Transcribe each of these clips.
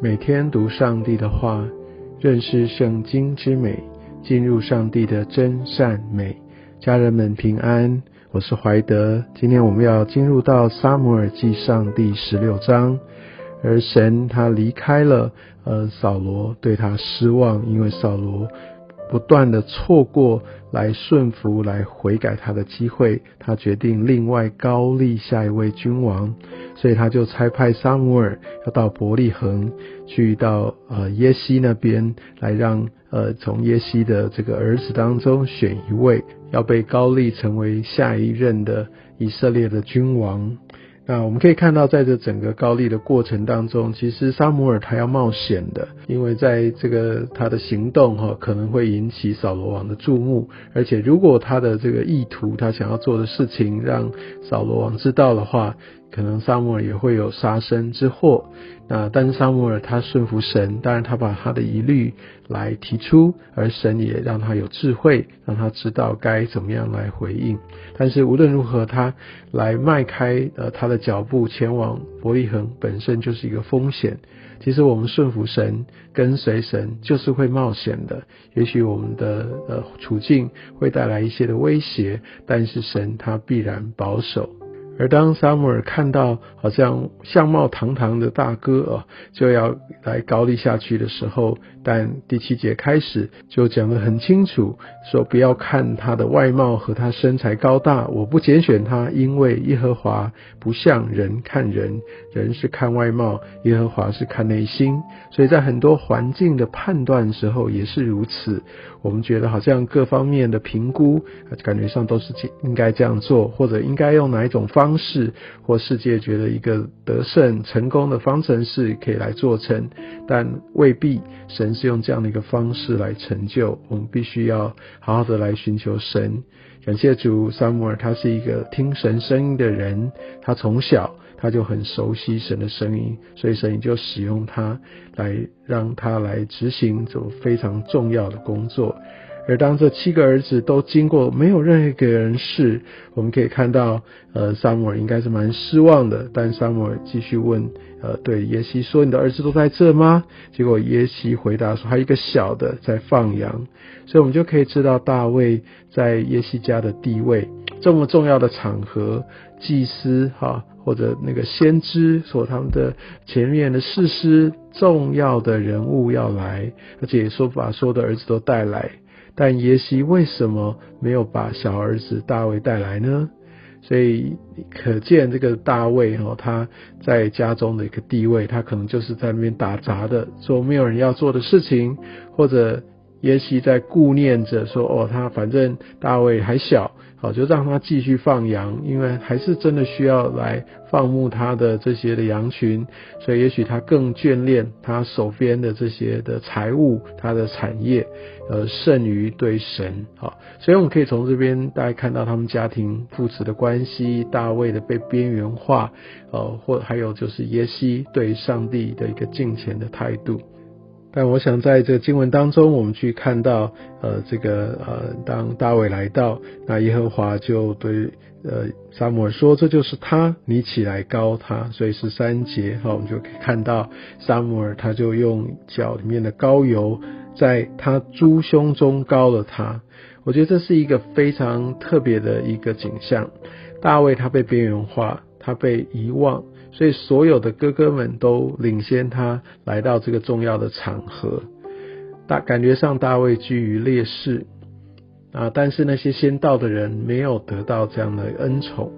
每天读上帝的话，认识圣经之美，进入上帝的真善美。家人们平安，我是怀德。今天我们要进入到撒母耳记上第十六章，而神他离开了，呃，扫罗对他失望，因为扫罗。不断的错过来顺服、来悔改他的机会，他决定另外高立下一位君王，所以他就差派撒母耳要到伯利恒去到呃耶西那边来让呃从耶西的这个儿子当中选一位要被高立成为下一任的以色列的君王。那我们可以看到，在这整个高丽的过程当中，其实沙姆尔他要冒险的，因为在这个他的行动哈，可能会引起扫罗王的注目，而且如果他的这个意图，他想要做的事情让扫罗王知道的话。可能萨摩尔也会有杀身之祸，那但是萨摩尔他顺服神，当然他把他的疑虑来提出，而神也让他有智慧，让他知道该怎么样来回应。但是无论如何，他来迈开呃他的脚步前往伯利恒，本身就是一个风险。其实我们顺服神、跟随神，就是会冒险的。也许我们的呃处境会带来一些的威胁，但是神他必然保守。而当萨姆尔看到好像相貌堂堂的大哥啊，就要来高丽下去的时候，但第七节开始就讲得很清楚，说不要看他的外貌和他身材高大，我不拣选他，因为耶和华不像人看人，人是看外貌，耶和华是看内心，所以在很多环境的判断时候也是如此。我们觉得好像各方面的评估，感觉上都是应该这样做，或者应该用哪一种方。式或世界觉得一个得胜成功的方程式可以来做成，但未必神是用这样的一个方式来成就。我们必须要好好的来寻求神。感谢主，萨姆尔他是一个听神声音的人，他从小他就很熟悉神的声音，所以神就使用他来让他来执行这种非常重要的工作。而当这七个儿子都经过，没有任何一个人是，我们可以看到，呃，萨姆尔应该是蛮失望的。但萨姆尔继续问，呃，对耶西说：“你的儿子都在这吗？”结果耶西回答说：“还有一个小的在放羊。”所以，我们就可以知道大卫在耶西家的地位，这么重要的场合，祭司哈或者那个先知所他们的前面的事师，重要的人物要来，而且说把所有的儿子都带来。但耶西为什么没有把小儿子大卫带来呢？所以可见这个大卫哈，他在家中的一个地位，他可能就是在那边打杂的，做没有人要做的事情，或者耶西在顾念着说，哦，他反正大卫还小。好，就让他继续放羊，因为还是真的需要来放牧他的这些的羊群，所以也许他更眷恋他手边的这些的财物，他的产业，呃，胜于对神。好，所以我们可以从这边大家看到他们家庭父子的关系，大卫的被边缘化，呃，或还有就是耶西对上帝的一个敬虔的态度。但我想在这个经文当中，我们去看到，呃，这个呃，当大卫来到，那耶和华就对呃撒母耳说：“这就是他，你起来高他。”所以是三节，好，我们就可以看到撒母耳他就用脚里面的膏油，在他猪胸中膏了他。我觉得这是一个非常特别的一个景象。大卫他被边缘化，他被遗忘。所以所有的哥哥们都领先他来到这个重要的场合，大感觉上大卫居于劣势啊，但是那些先到的人没有得到这样的恩宠，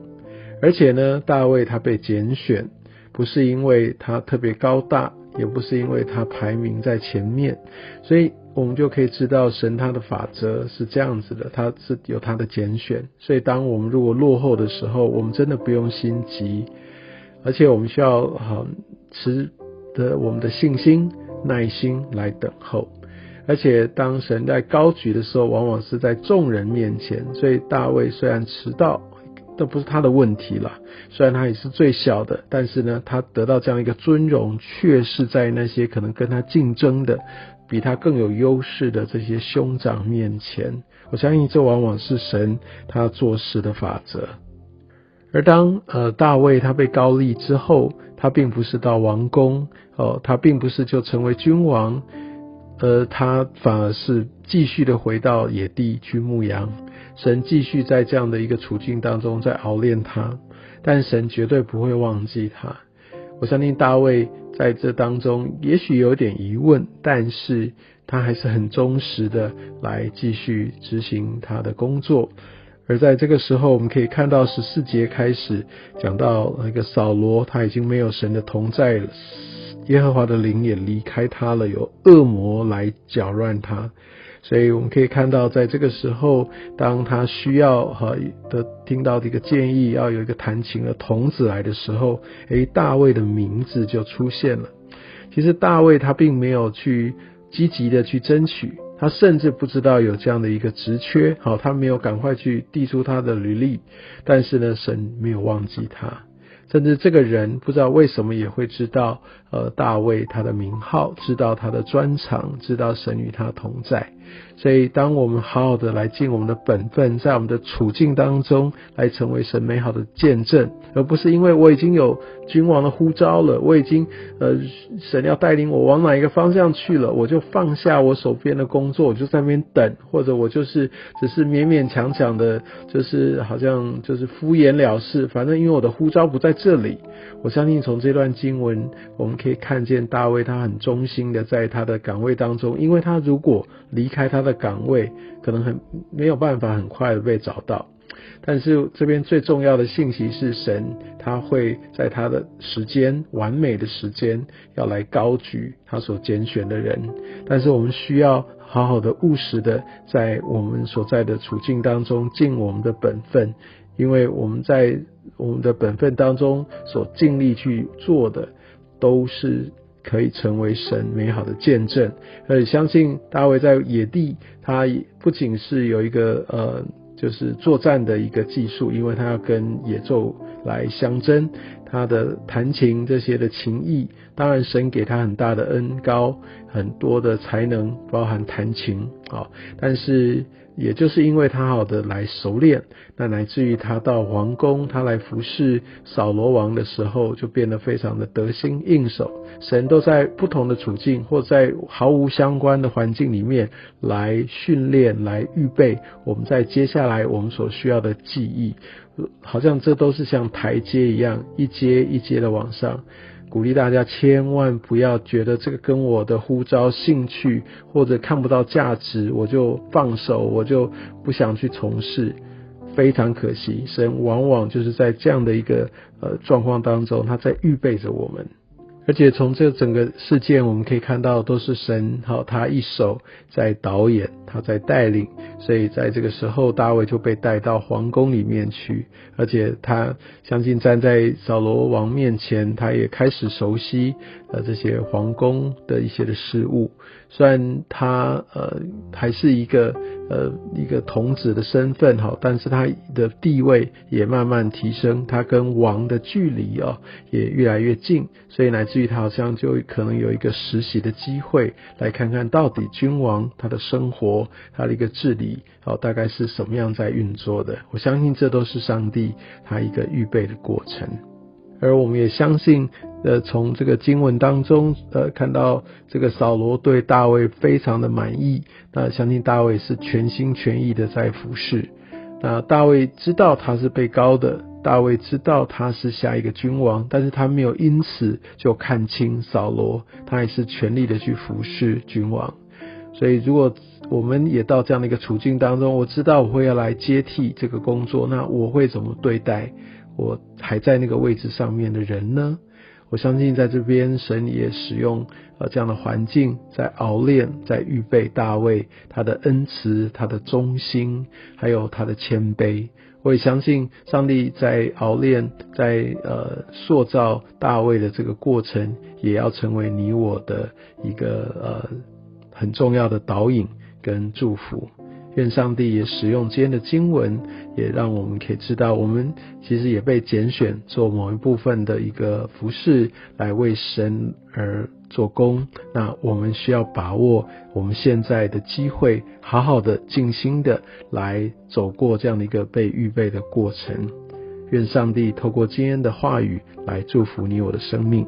而且呢，大卫他被拣选，不是因为他特别高大，也不是因为他排名在前面，所以我们就可以知道神他的法则是这样子的，他是有他的拣选，所以当我们如果落后的时候，我们真的不用心急。而且我们需要好持的我们的信心、耐心来等候。而且当神在高举的时候，往往是在众人面前。所以大卫虽然迟到，都不是他的问题了。虽然他也是最小的，但是呢，他得到这样一个尊荣，却是在那些可能跟他竞争的、比他更有优势的这些兄长面前。我相信这往往是神他做事的法则。而当呃大卫他被高立之后，他并不是到王宫哦，他并不是就成为君王，呃，他反而是继续的回到野地去牧羊。神继续在这样的一个处境当中在熬炼他，但神绝对不会忘记他。我相信大卫在这当中也许有点疑问，但是他还是很忠实的来继续执行他的工作。而在这个时候，我们可以看到十四节开始讲到那个扫罗，他已经没有神的同在了，耶和华的灵也离开他了，有恶魔来搅乱他。所以我们可以看到，在这个时候，当他需要哈的听到这个建议，要有一个弹琴的童子来的时候，诶，大卫的名字就出现了。其实大卫他并没有去积极的去争取。他甚至不知道有这样的一个职缺，好，他没有赶快去递出他的履历，但是呢，神没有忘记他。甚至这个人不知道为什么也会知道，呃，大卫他的名号，知道他的专长，知道神与他同在。所以，当我们好好的来尽我们的本分，在我们的处境当中来成为神美好的见证，而不是因为我已经有君王的呼召了，我已经呃神要带领我往哪一个方向去了，我就放下我手边的工作，我就在那边等，或者我就是只是勉勉强强的，就是好像就是敷衍了事，反正因为我的呼召不在这里。我相信从这段经文，我们可以看见大卫他很忠心的在他的岗位当中，因为他如果离开开他的岗位，可能很没有办法很快的被找到。但是这边最重要的信息是，神他会在他的时间完美的时间要来高举他所拣选的人。但是我们需要好好的务实的在我们所在的处境当中尽我们的本分，因为我们在我们的本分当中所尽力去做的，都是可以成为神美好的见证。而且相信大卫在野地，他不仅是有一个呃。就是作战的一个技术，因为他要跟野兽来相争，他的弹琴这些的情谊，当然神给他很大的恩高，很多的才能，包含弹琴啊，但是。也就是因为他好的来熟练，那乃至于他到皇宫，他来服侍扫罗王的时候，就变得非常的得心应手。神都在不同的处境或在毫无相关的环境里面来训练、来预备我们在接下来我们所需要的记忆，好像这都是像台阶一样，一阶一阶的往上。鼓励大家千万不要觉得这个跟我的呼召、兴趣或者看不到价值，我就放手，我就不想去从事，非常可惜。神往往就是在这样的一个呃状况当中，他在预备着我们。而且从这整个事件，我们可以看到，都是神好，他一手在导演，他在带领，所以在这个时候，大卫就被带到皇宫里面去，而且他相信站在扫罗王面前，他也开始熟悉呃这些皇宫的一些的事物。虽然他呃还是一个呃一个童子的身份哈，但是他的地位也慢慢提升，他跟王的距离啊也越来越近，所以乃至于他好像就可能有一个实习的机会，来看看到底君王他的生活他的一个治理哦大概是什么样在运作的。我相信这都是上帝他一个预备的过程。而我们也相信，呃，从这个经文当中，呃，看到这个扫罗对大卫非常的满意，那相信大卫是全心全意的在服侍。那大卫知道他是被高的，大卫知道他是下一个君王，但是他没有因此就看清扫罗，他还是全力的去服侍君王。所以，如果我们也到这样的一个处境当中，我知道我会要来接替这个工作，那我会怎么对待？我还在那个位置上面的人呢？我相信在这边神也使用呃这样的环境，在熬炼，在预备大卫他的恩慈、他的忠心，还有他的谦卑。我也相信上帝在熬炼、在呃塑造大卫的这个过程，也要成为你我的一个呃很重要的导引跟祝福。愿上帝也使用今天的经文，也让我们可以知道，我们其实也被拣选做某一部分的一个服饰，来为神而做工。那我们需要把握我们现在的机会，好好的静心的来走过这样的一个被预备的过程。愿上帝透过今天的话语来祝福你我的生命。